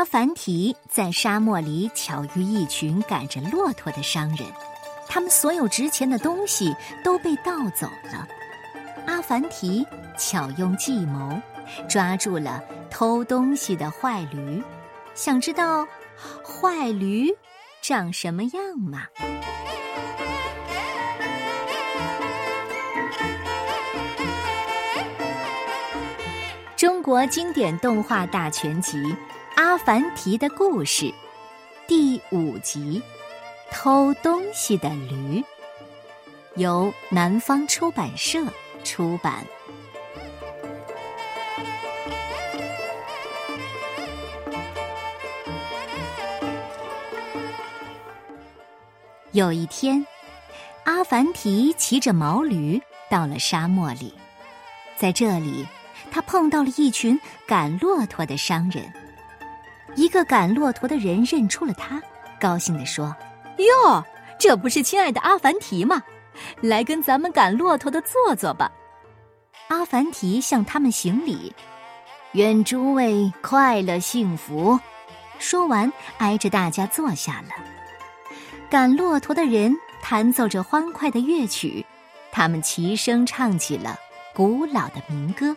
阿凡提在沙漠里巧遇一群赶着骆驼的商人，他们所有值钱的东西都被盗走了。阿凡提巧用计谋抓住了偷东西的坏驴，想知道坏驴长什么样吗？中国经典动画大全集《阿凡提的故事》第五集《偷东西的驴》，由南方出版社出版。有一天，阿凡提骑着毛驴到了沙漠里，在这里。他碰到了一群赶骆驼的商人，一个赶骆驼的人认出了他，高兴地说：“哟，这不是亲爱的阿凡提吗？来跟咱们赶骆驼的坐坐吧。”阿凡提向他们行礼：“愿诸位快乐幸福。”说完，挨着大家坐下了。赶骆驼的人弹奏着欢快的乐曲，他们齐声唱起了古老的民歌。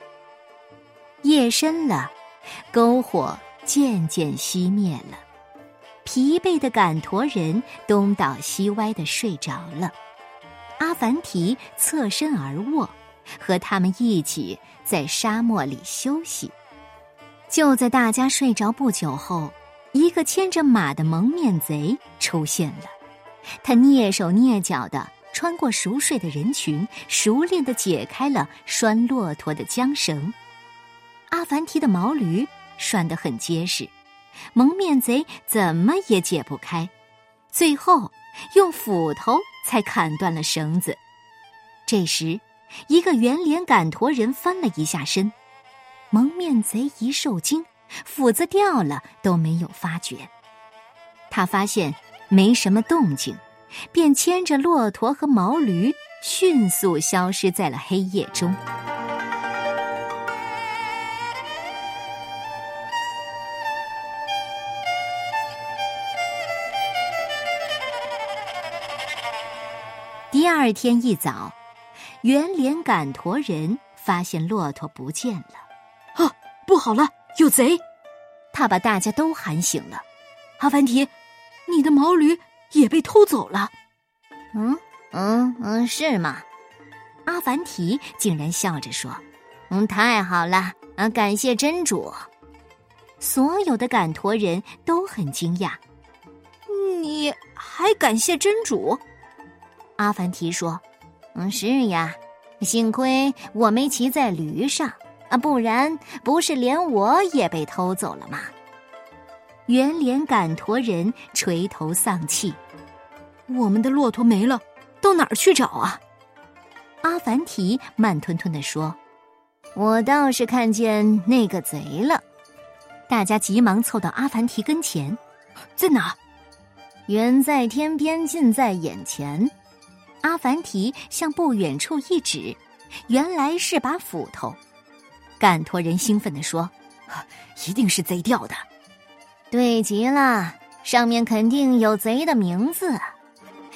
夜深了，篝火渐渐熄灭了，疲惫的赶驼人东倒西歪的睡着了。阿凡提侧身而卧，和他们一起在沙漠里休息。就在大家睡着不久后，一个牵着马的蒙面贼出现了。他蹑手蹑脚的穿过熟睡的人群，熟练的解开了拴骆驼的缰绳。阿凡提的毛驴拴得很结实，蒙面贼怎么也解不开，最后用斧头才砍断了绳子。这时，一个圆脸赶驼人翻了一下身，蒙面贼一受惊，斧子掉了都没有发觉。他发现没什么动静，便牵着骆驼和毛驴迅速消失在了黑夜中。二天一早，圆脸赶驼人发现骆驼不见了。啊，不好了，有贼！他把大家都喊醒了。阿凡提，你的毛驴也被偷走了。嗯嗯嗯，是吗？阿凡提竟然笑着说：“嗯，太好了，啊，感谢真主。”所有的赶驼人都很惊讶。你还感谢真主？阿凡提说：“嗯，是呀，幸亏我没骑在驴上啊，不然不是连我也被偷走了吗？”圆脸赶驼人垂头丧气：“我们的骆驼没了，到哪儿去找啊？”阿凡提慢吞吞的说：“我倒是看见那个贼了。”大家急忙凑到阿凡提跟前：“在哪？远在天边，近在眼前。”阿凡提向不远处一指，原来是把斧头。赶驼人兴奋地说：“一定是贼掉的，对极了，上面肯定有贼的名字。”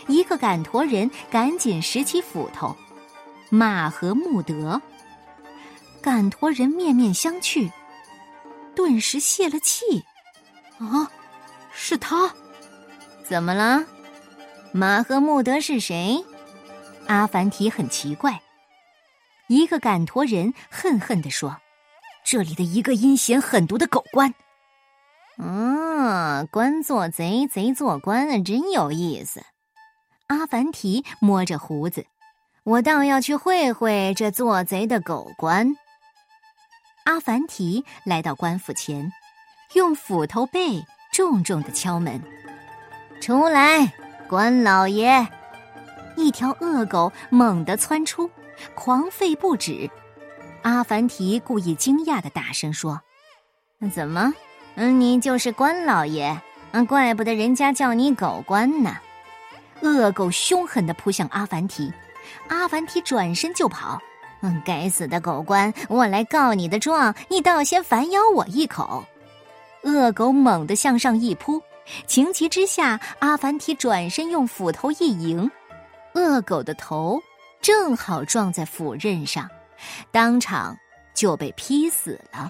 一个赶驼人赶紧拾起斧头，马和穆德。赶驼人面面相觑，顿时泄了气：“啊，是他？怎么了？马和穆德是谁？”阿凡提很奇怪，一个赶驼人恨恨地说：“这里的一个阴险狠毒的狗官。”嗯，官做贼，贼做官，真有意思。阿凡提摸着胡子，我倒要去会会这做贼的狗官。阿凡提来到官府前，用斧头背重重的敲门：“出来，官老爷。”一条恶狗猛地窜出，狂吠不止。阿凡提故意惊讶的大声说：“怎么？嗯，你就是关老爷？嗯，怪不得人家叫你狗官呢。”恶狗凶狠的扑向阿凡提，阿凡提转身就跑。嗯，该死的狗官，我来告你的状，你倒先反咬我一口。恶狗猛地向上一扑，情急之下，阿凡提转身用斧头一迎，恶狗的头正好撞在斧刃上，当场就被劈死了。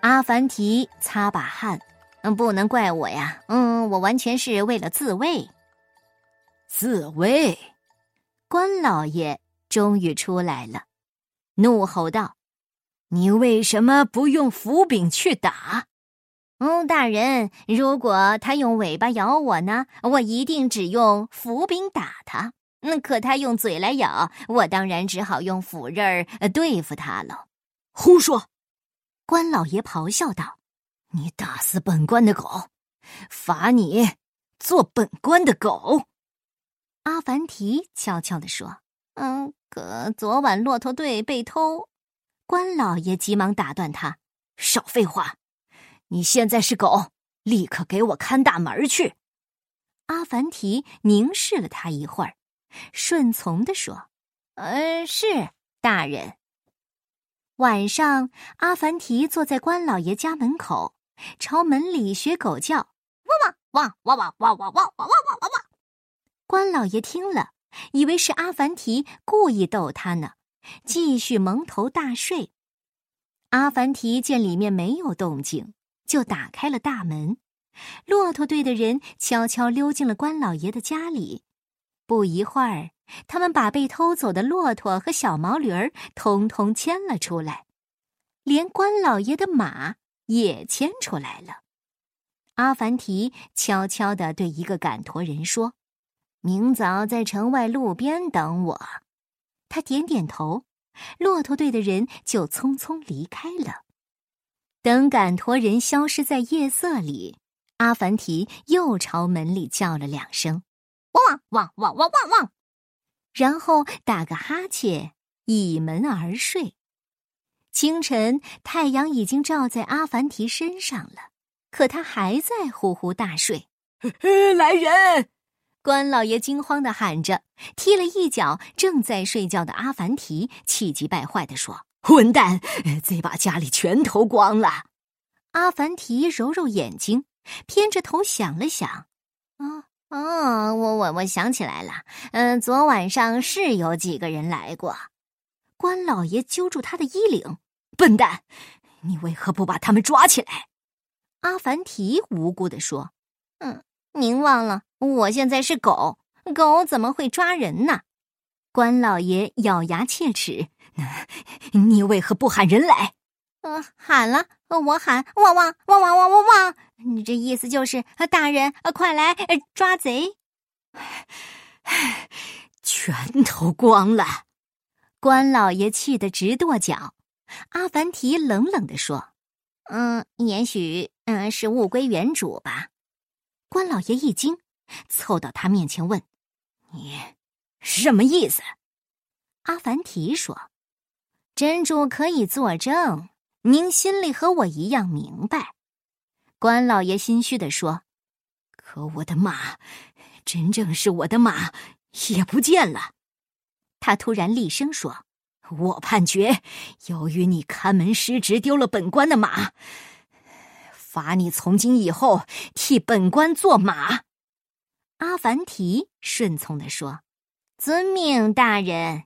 阿凡提擦把汗，嗯，不能怪我呀，嗯，我完全是为了自卫。自卫，关老爷终于出来了，怒吼道。你为什么不用斧柄去打？哦，大人，如果他用尾巴咬我呢，我一定只用斧柄打他。那可他用嘴来咬，我当然只好用斧刃儿对付他了。胡说！关老爷咆哮道：“你打死本官的狗，罚你做本官的狗。”阿凡提悄悄地说：“嗯，可昨晚骆驼队被偷。”关老爷急忙打断他：“少废话！你现在是狗，立刻给我看大门去！”阿凡提凝视了他一会儿，顺从的说：“呃，是大人。”晚上，阿凡提坐在关老爷家门口，朝门里学狗叫：“汪汪汪汪汪汪汪汪汪汪汪汪汪！”关老爷听了，以为是阿凡提故意逗他呢。继续蒙头大睡。阿凡提见里面没有动静，就打开了大门。骆驼队的人悄悄溜进了关老爷的家里。不一会儿，他们把被偷走的骆驼和小毛驴儿通通牵了出来，连关老爷的马也牵出来了。阿凡提悄悄地对一个赶驼人说：“明早在城外路边等我。”他点点头，骆驼队的人就匆匆离开了。等赶驼人消失在夜色里，阿凡提又朝门里叫了两声：“汪汪汪汪汪汪！”然后打个哈欠，倚门而睡。清晨，太阳已经照在阿凡提身上了，可他还在呼呼大睡。来人！关老爷惊慌的喊着，踢了一脚正在睡觉的阿凡提，气急败坏的说：“混蛋，再把家里全偷光了！”阿凡提揉揉眼睛，偏着头想了想：“啊啊，我我我想起来了，嗯，昨晚上是有几个人来过。”关老爷揪住他的衣领：“笨蛋，你为何不把他们抓起来？”阿凡提无辜的说：“嗯。”您忘了，我现在是狗，狗怎么会抓人呢？关老爷咬牙切齿：“ 你为何不喊人来？”“呃，喊了，我喊汪汪汪汪汪汪汪！你这意思就是大人，快来抓贼！” 全偷光了！关老爷气得直跺脚。阿凡提冷冷的说：“嗯，也许嗯是物归原主吧。”关老爷一惊，凑到他面前问：“你什么意思？”阿凡提说：“真主可以作证，您心里和我一样明白。”关老爷心虚的说：“可我的马，真正是我的马，也不见了。”他突然厉声说：“我判决，由于你看门失职，丢了本官的马。”罚你从今以后替本官做马。阿凡提顺从的说：“遵命，大人。”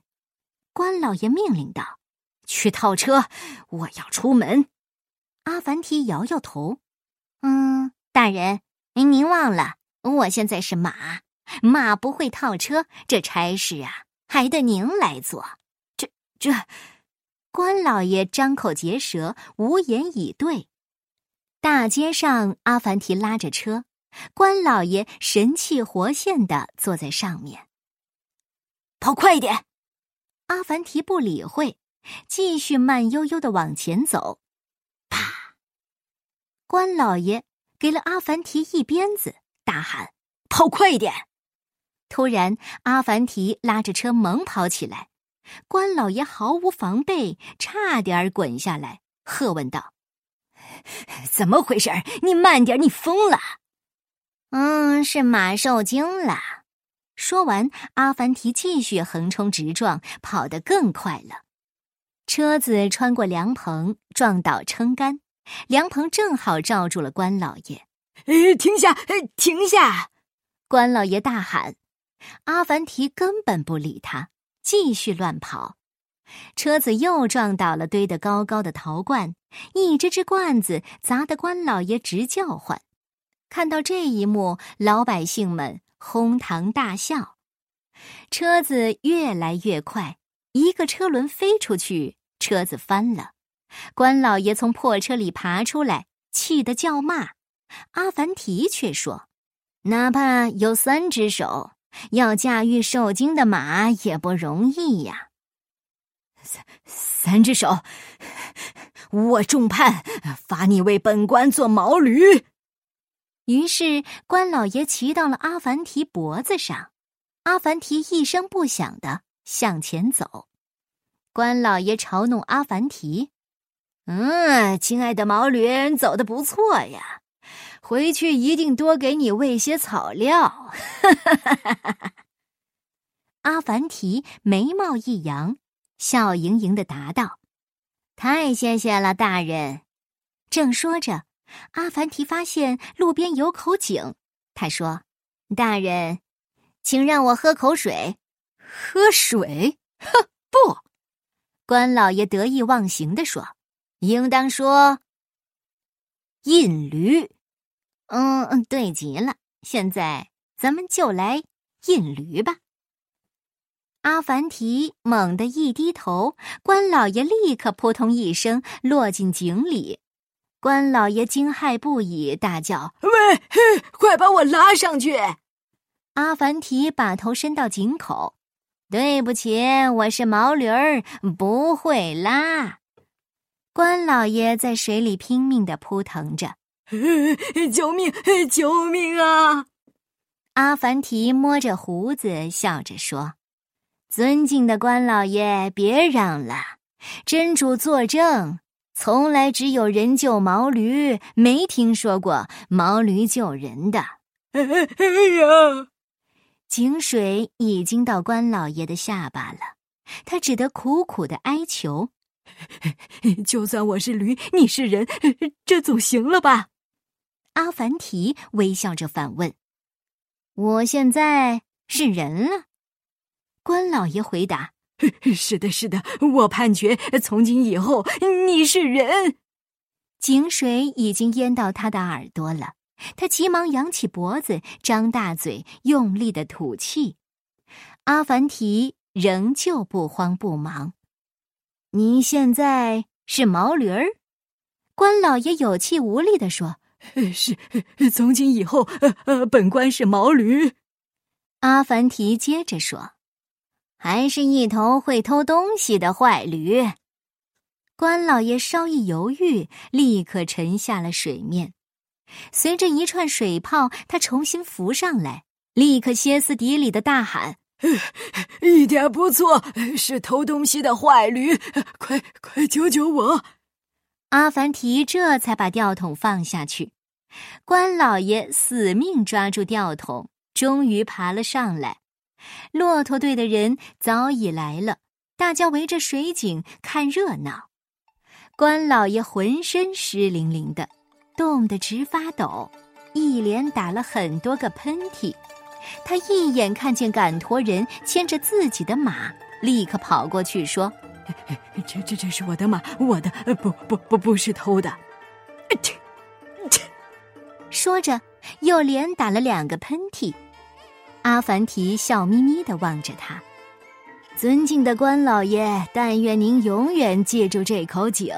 关老爷命令道：“去套车，我要出门。”阿凡提摇摇头：“嗯，大人，您忘了，我现在是马，马不会套车，这差事啊，还得您来做。”这这，关老爷张口结舌，无言以对。大街上，阿凡提拉着车，关老爷神气活现的坐在上面。跑快一点！阿凡提不理会，继续慢悠悠的往前走。啪！关老爷给了阿凡提一鞭子，大喊：“跑快一点！”突然，阿凡提拉着车猛跑起来，关老爷毫无防备，差点滚下来，喝问道。怎么回事？你慢点！你疯了？嗯，是马受惊了。说完，阿凡提继续横冲直撞，跑得更快了。车子穿过凉棚，撞倒撑杆，凉棚正好罩住了关老爷。“停下！停下！”关老爷大喊。阿凡提根本不理他，继续乱跑。车子又撞倒了堆得高高的陶罐，一只只罐子砸得关老爷直叫唤。看到这一幕，老百姓们哄堂大笑。车子越来越快，一个车轮飞出去，车子翻了。关老爷从破车里爬出来，气得叫骂。阿凡提却说：“哪怕有三只手。”要驾驭受惊的马也不容易呀。三三只手，我重判罚你为本官做毛驴。于是关老爷骑到了阿凡提脖子上，阿凡提一声不响的向前走。关老爷嘲弄阿凡提：“嗯，亲爱的毛驴，走的不错呀。”回去一定多给你喂些草料。阿凡提眉毛一扬，笑盈盈的答道：“太谢谢了，大人。”正说着，阿凡提发现路边有口井，他说：“大人，请让我喝口水。”喝水？哼，不！关老爷得意忘形的说：“应当说，印驴。”嗯嗯，对极了！现在咱们就来印驴吧。阿凡提猛地一低头，关老爷立刻扑通一声落进井里。关老爷惊骇不已，大叫：“喂，快把我拉上去！”阿凡提把头伸到井口：“对不起，我是毛驴儿，不会拉。”关老爷在水里拼命的扑腾着。救命！救命啊！阿凡提摸着胡子，笑着说：“尊敬的关老爷，别嚷了。真主作证，从来只有人救毛驴，没听说过毛驴救人的。”哎呀！井水已经到关老爷的下巴了，他只得苦苦的哀求：“ 就算我是驴，你是人，这总行了吧？”阿凡提微笑着反问：“我现在是人了？”关老爷回答：“ 是的，是的，我判决从今以后你是人。”井水已经淹到他的耳朵了，他急忙扬起脖子，张大嘴，用力的吐气。阿凡提仍旧不慌不忙：“您现在是毛驴儿？”关老爷有气无力的说。是，从今以后，呃呃，本官是毛驴。阿凡提接着说：“还是一头会偷东西的坏驴。”关老爷稍一犹豫，立刻沉下了水面。随着一串水泡，他重新浮上来，立刻歇斯底里的大喊：“一点不错，是偷东西的坏驴！快快救救我！”阿凡提这才把吊桶放下去。关老爷死命抓住吊桶，终于爬了上来。骆驼队的人早已来了，大家围着水井看热闹。关老爷浑身湿淋淋的，冻得直发抖，一连打了很多个喷嚏。他一眼看见赶驼人牵着自己的马，立刻跑过去说：“这这这是我的马，我的，不不不不是偷的。”说着，又连打了两个喷嚏。阿凡提笑眯眯的望着他，尊敬的关老爷，但愿您永远记住这口井。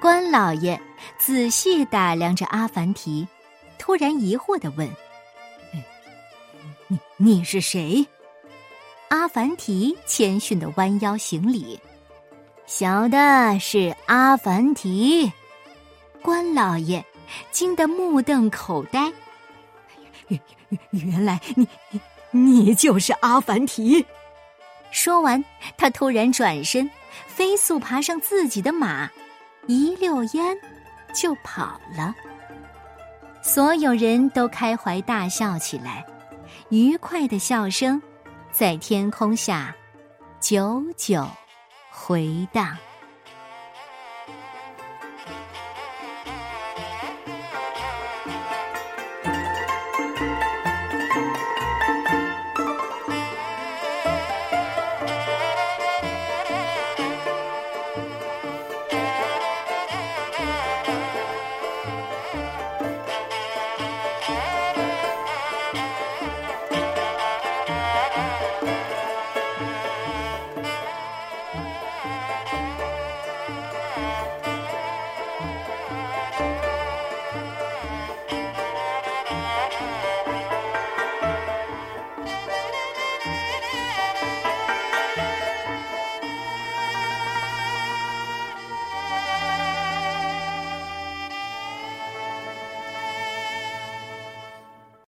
关老爷仔细打量着阿凡提，突然疑惑的问：“你你是谁？”阿凡提谦逊的弯腰行礼：“小的是阿凡提。”关老爷。惊得目瞪口呆，原来你你就是阿凡提。说完，他突然转身，飞速爬上自己的马，一溜烟就跑了。所有人都开怀大笑起来，愉快的笑声在天空下久久回荡。